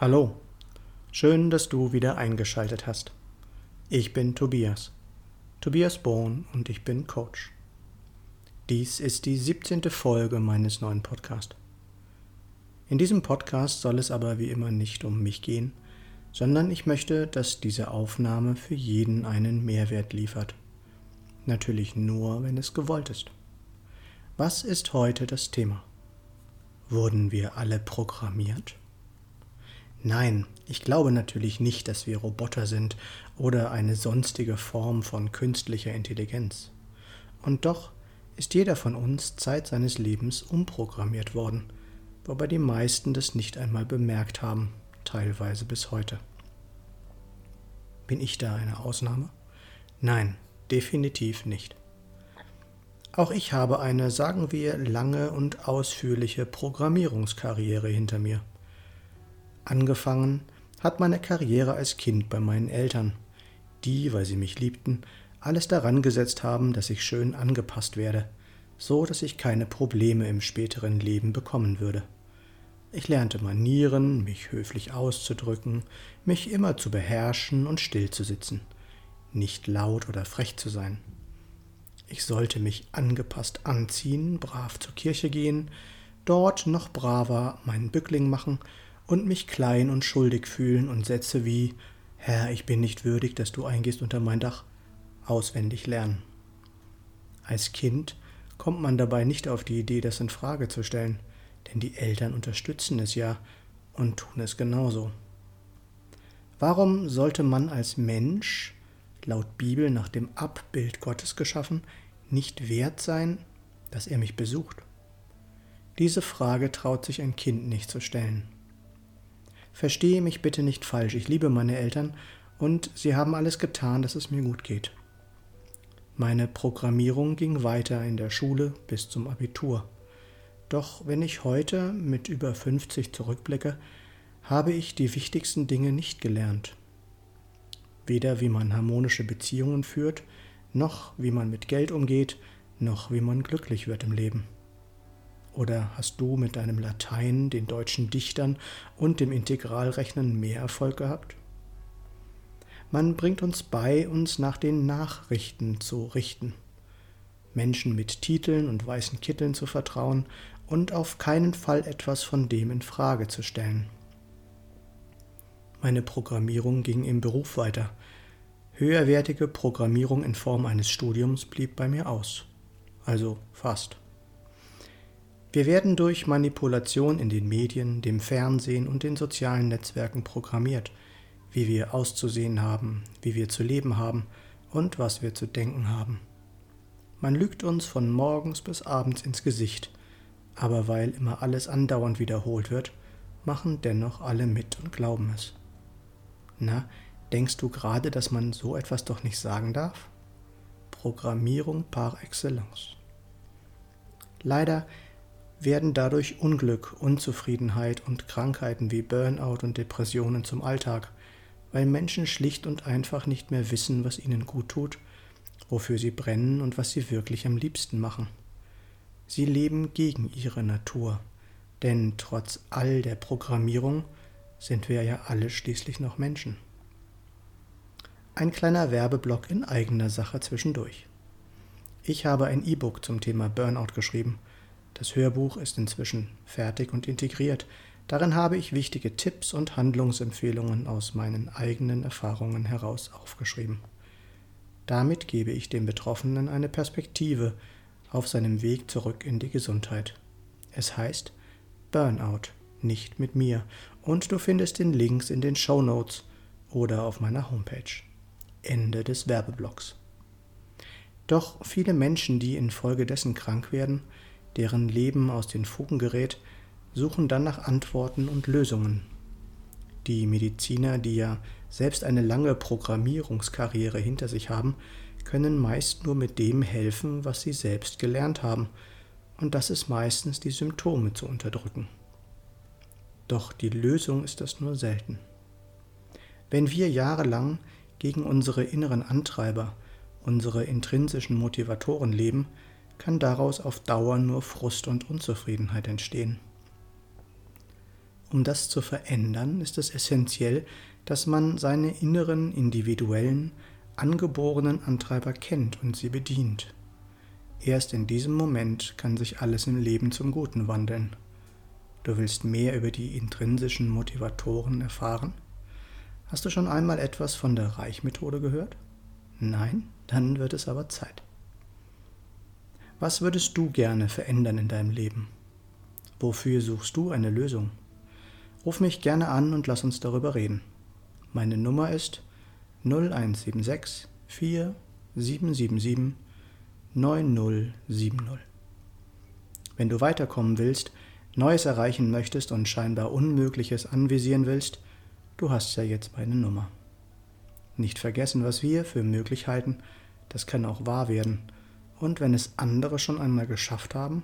Hallo, schön, dass du wieder eingeschaltet hast. Ich bin Tobias, Tobias Bohn und ich bin Coach. Dies ist die 17. Folge meines neuen Podcasts. In diesem Podcast soll es aber wie immer nicht um mich gehen, sondern ich möchte, dass diese Aufnahme für jeden einen Mehrwert liefert. Natürlich nur, wenn es gewollt ist. Was ist heute das Thema? Wurden wir alle programmiert? Nein, ich glaube natürlich nicht, dass wir Roboter sind oder eine sonstige Form von künstlicher Intelligenz. Und doch ist jeder von uns Zeit seines Lebens umprogrammiert worden, wobei die meisten das nicht einmal bemerkt haben, teilweise bis heute. Bin ich da eine Ausnahme? Nein, definitiv nicht. Auch ich habe eine, sagen wir, lange und ausführliche Programmierungskarriere hinter mir. Angefangen hat meine Karriere als Kind bei meinen Eltern, die, weil sie mich liebten, alles daran gesetzt haben, dass ich schön angepasst werde, so dass ich keine Probleme im späteren Leben bekommen würde. Ich lernte Manieren, mich höflich auszudrücken, mich immer zu beherrschen und still zu sitzen, nicht laut oder frech zu sein. Ich sollte mich angepasst anziehen, brav zur Kirche gehen, dort noch braver meinen Bückling machen und mich klein und schuldig fühlen und Sätze wie Herr, ich bin nicht würdig, dass du eingehst unter mein Dach auswendig lernen. Als Kind kommt man dabei nicht auf die Idee, das in Frage zu stellen, denn die Eltern unterstützen es ja und tun es genauso. Warum sollte man als Mensch, laut Bibel nach dem Abbild Gottes geschaffen, nicht wert sein, dass er mich besucht? Diese Frage traut sich ein Kind nicht zu stellen. Verstehe mich bitte nicht falsch, ich liebe meine Eltern und sie haben alles getan, dass es mir gut geht. Meine Programmierung ging weiter in der Schule bis zum Abitur. Doch wenn ich heute mit über 50 zurückblicke, habe ich die wichtigsten Dinge nicht gelernt. Weder wie man harmonische Beziehungen führt, noch wie man mit Geld umgeht, noch wie man glücklich wird im Leben. Oder hast du mit deinem Latein, den deutschen Dichtern und dem Integralrechnen mehr Erfolg gehabt? Man bringt uns bei, uns nach den Nachrichten zu richten, Menschen mit Titeln und weißen Kitteln zu vertrauen und auf keinen Fall etwas von dem in Frage zu stellen. Meine Programmierung ging im Beruf weiter. Höherwertige Programmierung in Form eines Studiums blieb bei mir aus. Also fast. Wir werden durch Manipulation in den Medien, dem Fernsehen und den sozialen Netzwerken programmiert, wie wir auszusehen haben, wie wir zu leben haben und was wir zu denken haben. Man lügt uns von morgens bis abends ins Gesicht, aber weil immer alles andauernd wiederholt wird, machen dennoch alle mit und glauben es. Na, denkst du gerade, dass man so etwas doch nicht sagen darf? Programmierung par excellence. Leider werden dadurch Unglück, Unzufriedenheit und Krankheiten wie Burnout und Depressionen zum Alltag, weil Menschen schlicht und einfach nicht mehr wissen, was ihnen gut tut, wofür sie brennen und was sie wirklich am liebsten machen. Sie leben gegen ihre Natur, denn trotz all der Programmierung sind wir ja alle schließlich noch Menschen. Ein kleiner Werbeblock in eigener Sache zwischendurch. Ich habe ein E-Book zum Thema Burnout geschrieben das Hörbuch ist inzwischen fertig und integriert. Darin habe ich wichtige Tipps und Handlungsempfehlungen aus meinen eigenen Erfahrungen heraus aufgeschrieben. Damit gebe ich dem Betroffenen eine Perspektive auf seinem Weg zurück in die Gesundheit. Es heißt Burnout, nicht mit mir, und du findest den Links in den Show Notes oder auf meiner Homepage. Ende des Werbeblocks. Doch viele Menschen, die infolgedessen krank werden, deren Leben aus den Fugen gerät, suchen dann nach Antworten und Lösungen. Die Mediziner, die ja selbst eine lange Programmierungskarriere hinter sich haben, können meist nur mit dem helfen, was sie selbst gelernt haben, und das ist meistens die Symptome zu unterdrücken. Doch die Lösung ist das nur selten. Wenn wir jahrelang gegen unsere inneren Antreiber, unsere intrinsischen Motivatoren leben, kann daraus auf Dauer nur Frust und Unzufriedenheit entstehen. Um das zu verändern, ist es essentiell, dass man seine inneren, individuellen, angeborenen Antreiber kennt und sie bedient. Erst in diesem Moment kann sich alles im Leben zum Guten wandeln. Du willst mehr über die intrinsischen Motivatoren erfahren? Hast du schon einmal etwas von der Reichmethode gehört? Nein? Dann wird es aber Zeit. Was würdest du gerne verändern in deinem Leben? Wofür suchst du eine Lösung? Ruf mich gerne an und lass uns darüber reden. Meine Nummer ist 0176 4 777 9070. Wenn du weiterkommen willst, Neues erreichen möchtest und scheinbar Unmögliches anvisieren willst, du hast ja jetzt meine Nummer. Nicht vergessen, was wir für möglich halten, das kann auch wahr werden. Und wenn es andere schon einmal geschafft haben,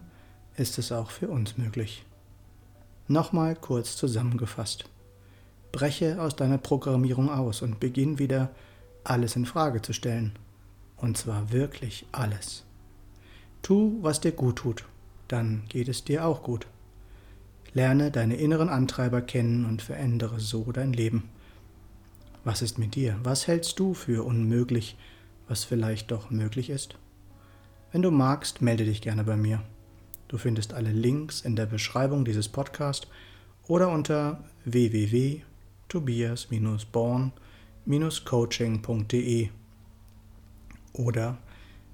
ist es auch für uns möglich. Nochmal kurz zusammengefasst. Breche aus deiner Programmierung aus und beginn wieder alles in Frage zu stellen. Und zwar wirklich alles. Tu, was dir gut tut, dann geht es dir auch gut. Lerne deine inneren Antreiber kennen und verändere so dein Leben. Was ist mit dir? Was hältst du für unmöglich, was vielleicht doch möglich ist? Wenn du magst, melde dich gerne bei mir. Du findest alle Links in der Beschreibung dieses Podcasts oder unter www.tobias-born-coaching.de oder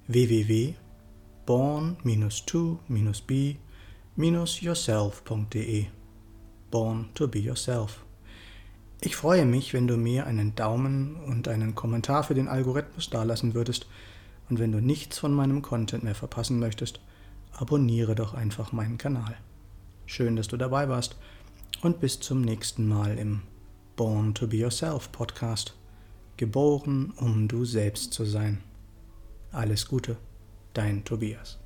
www.born-to-be-yourself.de Born to be yourself. Ich freue mich, wenn du mir einen Daumen und einen Kommentar für den Algorithmus dalassen würdest. Und wenn du nichts von meinem Content mehr verpassen möchtest, abonniere doch einfach meinen Kanal. Schön, dass du dabei warst und bis zum nächsten Mal im Born to Be Yourself Podcast. Geboren, um du selbst zu sein. Alles Gute, dein Tobias.